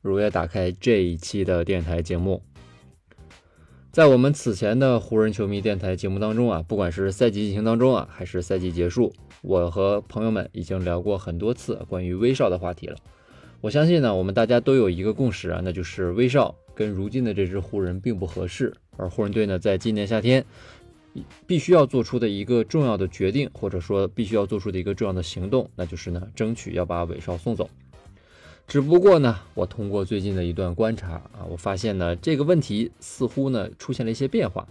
如约打开这一期的电台节目。在我们此前的湖人球迷电台节目当中啊，不管是赛季进行当中啊，还是赛季结束，我和朋友们已经聊过很多次关于威少的话题了。我相信呢，我们大家都有一个共识啊，那就是威少跟如今的这支湖人并不合适，而湖人队呢，在今年夏天必须要做出的一个重要的决定，或者说必须要做出的一个重要的行动，那就是呢，争取要把韦少送走。只不过呢，我通过最近的一段观察啊，我发现呢，这个问题似乎呢出现了一些变化。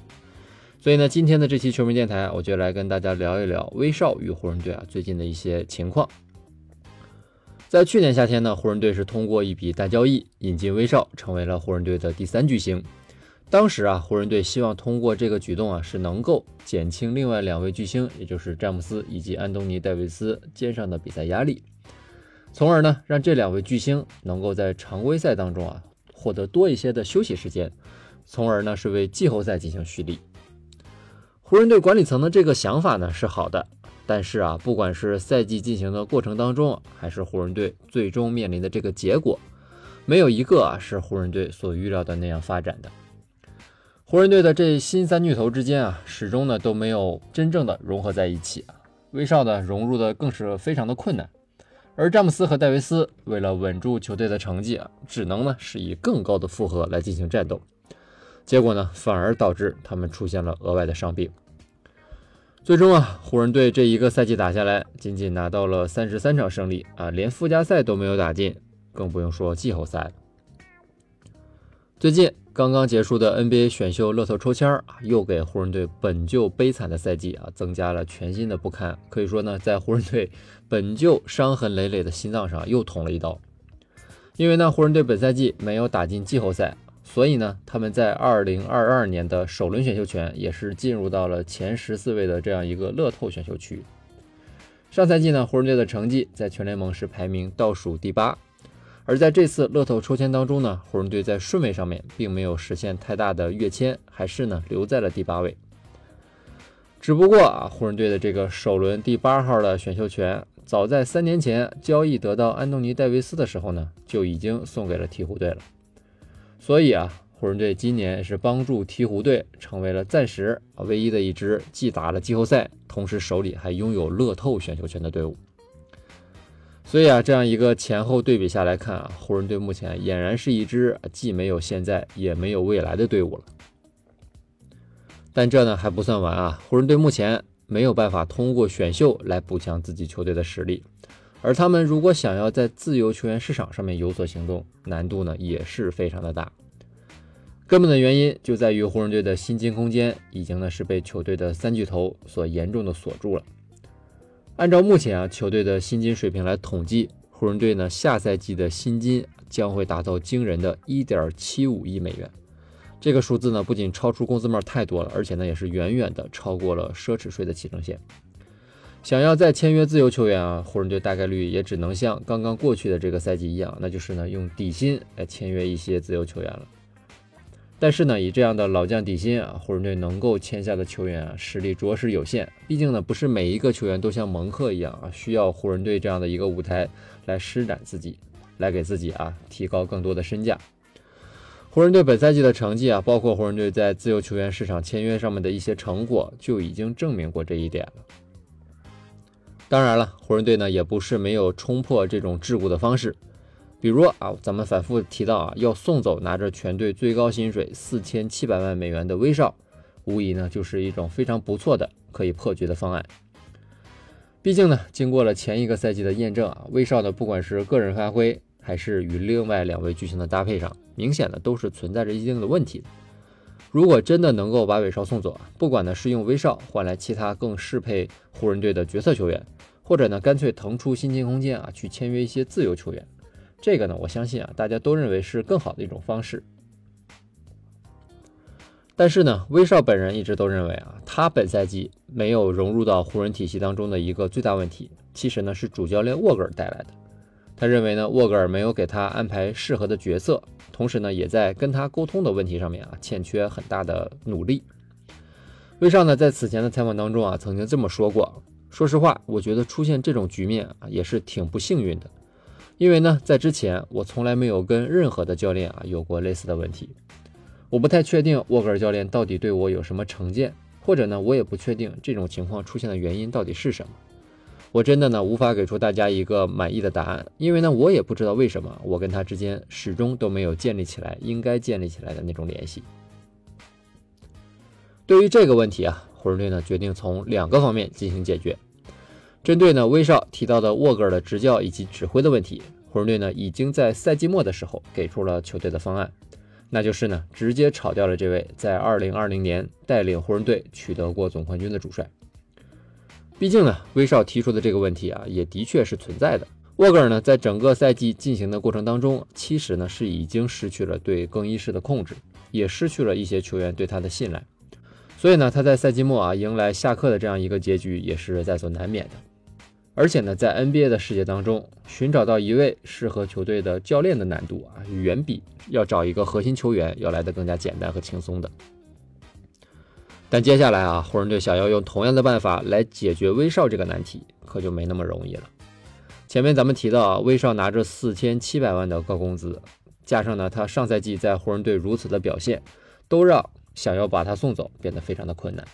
所以呢，今天的这期球迷电台，我就来跟大家聊一聊威少与湖人队啊最近的一些情况。在去年夏天呢，湖人队是通过一笔大交易引进威少，成为了湖人队的第三巨星。当时啊，湖人队希望通过这个举动啊，是能够减轻另外两位巨星，也就是詹姆斯以及安东尼戴维斯肩上的比赛压力，从而呢，让这两位巨星能够在常规赛当中啊获得多一些的休息时间，从而呢是为季后赛进行蓄力。湖人队管理层的这个想法呢是好的。但是啊，不管是赛季进行的过程当中，还是湖人队最终面临的这个结果，没有一个啊是湖人队所预料的那样发展的。湖人队的这新三巨头之间啊，始终呢都没有真正的融合在一起啊。威少呢融入的更是非常的困难，而詹姆斯和戴维斯为了稳住球队的成绩啊，只能呢是以更高的负荷来进行战斗，结果呢反而导致他们出现了额外的伤病。最终啊，湖人队这一个赛季打下来，仅仅拿到了三十三场胜利啊，连附加赛都没有打进，更不用说季后赛了。最近刚刚结束的 NBA 选秀乐透抽签啊，又给湖人队本就悲惨的赛季啊增加了全新的不堪。可以说呢，在湖人队本就伤痕累累的心脏上又捅了一刀。因为呢，湖人队本赛季没有打进季后赛。所以呢，他们在二零二二年的首轮选秀权也是进入到了前十四位的这样一个乐透选秀区。上赛季呢，湖人队的成绩在全联盟是排名倒数第八，而在这次乐透抽签当中呢，湖人队在顺位上面并没有实现太大的跃迁，还是呢留在了第八位。只不过啊，湖人队的这个首轮第八号的选秀权，早在三年前交易得到安东尼戴维斯的时候呢，就已经送给了鹈鹕队了。所以啊，湖人队今年是帮助鹈鹕队成为了暂时啊唯一的一支既打了季后赛，同时手里还拥有乐透选秀权的队伍。所以啊，这样一个前后对比下来看啊，湖人队目前俨然是一支既没有现在也没有未来的队伍了。但这呢还不算完啊，湖人队目前没有办法通过选秀来补强自己球队的实力。而他们如果想要在自由球员市场上面有所行动，难度呢也是非常的大。根本的原因就在于湖人队的薪金空间已经呢是被球队的三巨头所严重的锁住了。按照目前啊球队的薪金水平来统计，湖人队呢下赛季的薪金将会达到惊人的1.75亿美元。这个数字呢不仅超出工资帽太多了，而且呢也是远远的超过了奢侈税的起征线。想要再签约自由球员啊，湖人队大概率也只能像刚刚过去的这个赛季一样，那就是呢用底薪来签约一些自由球员了。但是呢，以这样的老将底薪啊，湖人队能够签下的球员啊，实力着实有限。毕竟呢，不是每一个球员都像蒙克一样啊，需要湖人队这样的一个舞台来施展自己，来给自己啊提高更多的身价。湖人队本赛季的成绩啊，包括湖人队在自由球员市场签约上面的一些成果，就已经证明过这一点了。当然了，湖人队呢也不是没有冲破这种桎梏的方式，比如啊，咱们反复提到啊，要送走拿着全队最高薪水四千七百万美元的威少，无疑呢就是一种非常不错的可以破局的方案。毕竟呢，经过了前一个赛季的验证啊，威少的不管是个人发挥，还是与另外两位巨星的搭配上，明显的都是存在着一定的问题。如果真的能够把威少送走啊，不管呢是用威少换来其他更适配湖人队的角色球员。或者呢，干脆腾出薪金空间啊，去签约一些自由球员，这个呢，我相信啊，大家都认为是更好的一种方式。但是呢，威少本人一直都认为啊，他本赛季没有融入到湖人体系当中的一个最大问题，其实呢是主教练沃格尔带来的。他认为呢，沃格尔没有给他安排适合的角色，同时呢，也在跟他沟通的问题上面啊，欠缺很大的努力。威少呢，在此前的采访当中啊，曾经这么说过：“说实话，我觉得出现这种局面啊，也是挺不幸运的，因为呢，在之前我从来没有跟任何的教练啊有过类似的问题。”我不太确定沃格尔教练到底对我有什么成见，或者呢，我也不确定这种情况出现的原因到底是什么。我真的呢无法给出大家一个满意的答案，因为呢我也不知道为什么我跟他之间始终都没有建立起来应该建立起来的那种联系。对于这个问题啊，湖人队呢决定从两个方面进行解决。针对呢威少提到的沃格尔的执教以及指挥的问题，湖人队呢已经在赛季末的时候给出了球队的方案。那就是呢，直接炒掉了这位在2020年带领湖人队取得过总冠军的主帅。毕竟呢，威少提出的这个问题啊，也的确是存在的。沃格尔呢，在整个赛季进行的过程当中，其实呢是已经失去了对更衣室的控制，也失去了一些球员对他的信赖。所以呢，他在赛季末啊迎来下课的这样一个结局，也是在所难免的。而且呢，在 NBA 的世界当中，寻找到一位适合球队的教练的难度啊，远比要找一个核心球员要来的更加简单和轻松的。但接下来啊，湖人队想要用同样的办法来解决威少这个难题，可就没那么容易了。前面咱们提到啊，威少拿着四千七百万的高工资，加上呢他上赛季在湖人队如此的表现，都让想要把他送走变得非常的困难。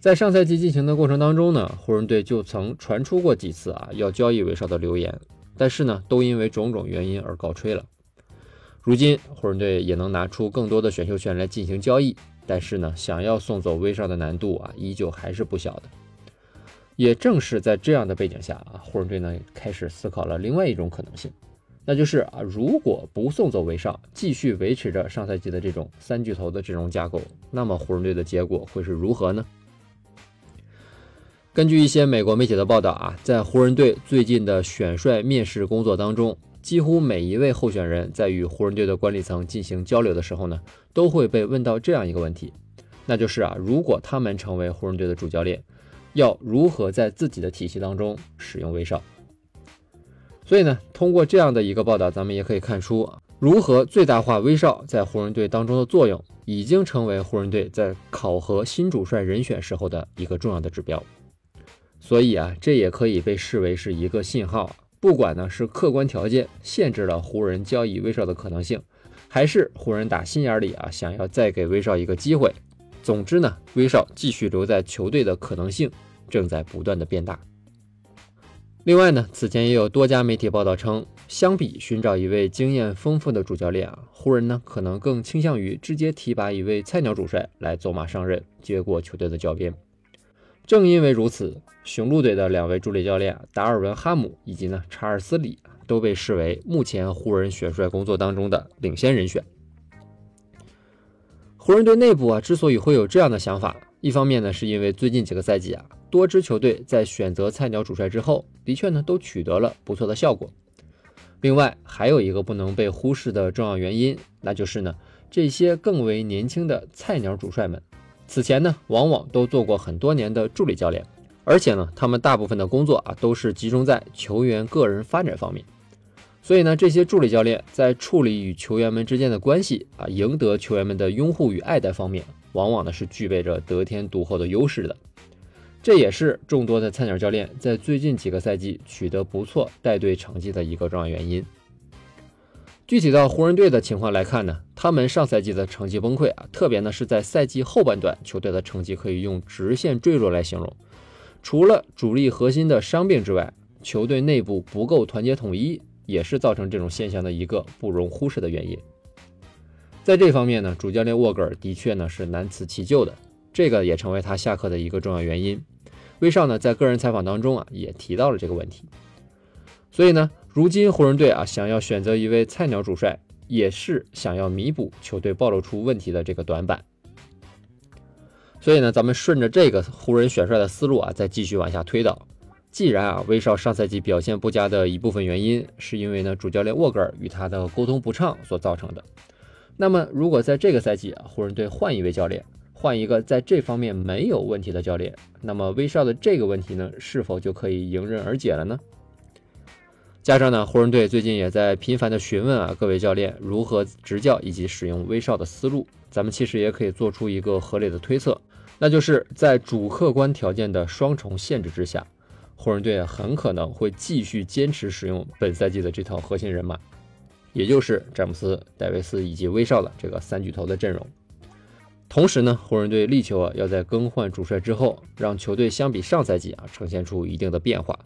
在上赛季进行的过程当中呢，湖人队就曾传出过几次啊要交易威少的流言，但是呢都因为种种原因而告吹了。如今湖人队也能拿出更多的选秀权来进行交易，但是呢想要送走威少的难度啊依旧还是不小的。也正是在这样的背景下啊，湖人队呢开始思考了另外一种可能性，那就是啊如果不送走威少，继续维持着上赛季的这种三巨头的阵容架构，那么湖人队的结果会是如何呢？根据一些美国媒体的报道啊，在湖人队最近的选帅面试工作当中，几乎每一位候选人在与湖人队的管理层进行交流的时候呢，都会被问到这样一个问题，那就是啊，如果他们成为湖人队的主教练，要如何在自己的体系当中使用威少？所以呢，通过这样的一个报道，咱们也可以看出，如何最大化威少在湖人队当中的作用，已经成为湖人队在考核新主帅人选时候的一个重要的指标。所以啊，这也可以被视为是一个信号。不管呢是客观条件限制了湖人交易威少的可能性，还是湖人打心眼里啊想要再给威少一个机会，总之呢，威少继续留在球队的可能性正在不断的变大。另外呢，此前也有多家媒体报道称，相比寻找一位经验丰富的主教练啊，湖人呢可能更倾向于直接提拔一位菜鸟主帅来走马上任，接过球队的教鞭。正因为如此，雄鹿队的两位助理教练达尔文·哈姆以及呢查尔斯·里都被视为目前湖人选帅工作当中的领先人选。湖人队内部啊，之所以会有这样的想法，一方面呢，是因为最近几个赛季啊，多支球队在选择菜鸟主帅之后，的确呢都取得了不错的效果。另外，还有一个不能被忽视的重要原因，那就是呢，这些更为年轻的菜鸟主帅们。此前呢，往往都做过很多年的助理教练，而且呢，他们大部分的工作啊，都是集中在球员个人发展方面。所以呢，这些助理教练在处理与球员们之间的关系啊，赢得球员们的拥护与爱戴方面，往往呢是具备着得天独厚的优势的。这也是众多的菜鸟教练在最近几个赛季取得不错带队成绩的一个重要原因。具体到湖人队的情况来看呢，他们上赛季的成绩崩溃啊，特别呢是在赛季后半段，球队的成绩可以用直线坠落来形容。除了主力核心的伤病之外，球队内部不够团结统一，也是造成这种现象的一个不容忽视的原因。在这方面呢，主教练沃格尔的确呢是难辞其咎的，这个也成为他下课的一个重要原因。威少呢在个人采访当中啊也提到了这个问题，所以呢。如今湖人队啊，想要选择一位菜鸟主帅，也是想要弥补球队暴露出问题的这个短板。所以呢，咱们顺着这个湖人选帅的思路啊，再继续往下推导。既然啊，威少上赛季表现不佳的一部分原因，是因为呢主教练沃格尔与他的沟通不畅所造成的。那么如果在这个赛季啊，湖人队换一位教练，换一个在这方面没有问题的教练，那么威少的这个问题呢，是否就可以迎刃而解了呢？加上呢，湖人队最近也在频繁的询问啊各位教练如何执教以及使用威少的思路，咱们其实也可以做出一个合理的推测，那就是在主客观条件的双重限制之下，湖人队很可能会继续坚持使用本赛季的这套核心人马，也就是詹姆斯、戴维斯以及威少的这个三巨头的阵容。同时呢，湖人队力求啊要在更换主帅之后，让球队相比上赛季啊呈现出一定的变化。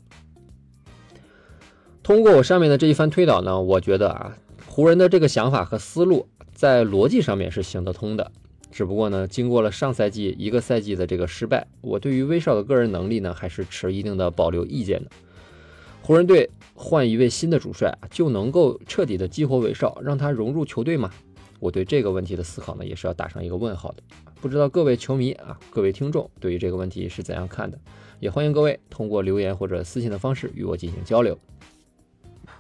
通过我上面的这一番推导呢，我觉得啊，湖人的这个想法和思路在逻辑上面是行得通的。只不过呢，经过了上赛季一个赛季的这个失败，我对于威少的个人能力呢，还是持一定的保留意见的。湖人队换一位新的主帅，就能够彻底的激活威少，让他融入球队吗？我对这个问题的思考呢，也是要打上一个问号的。不知道各位球迷啊，各位听众对于这个问题是怎样看的？也欢迎各位通过留言或者私信的方式与我进行交流。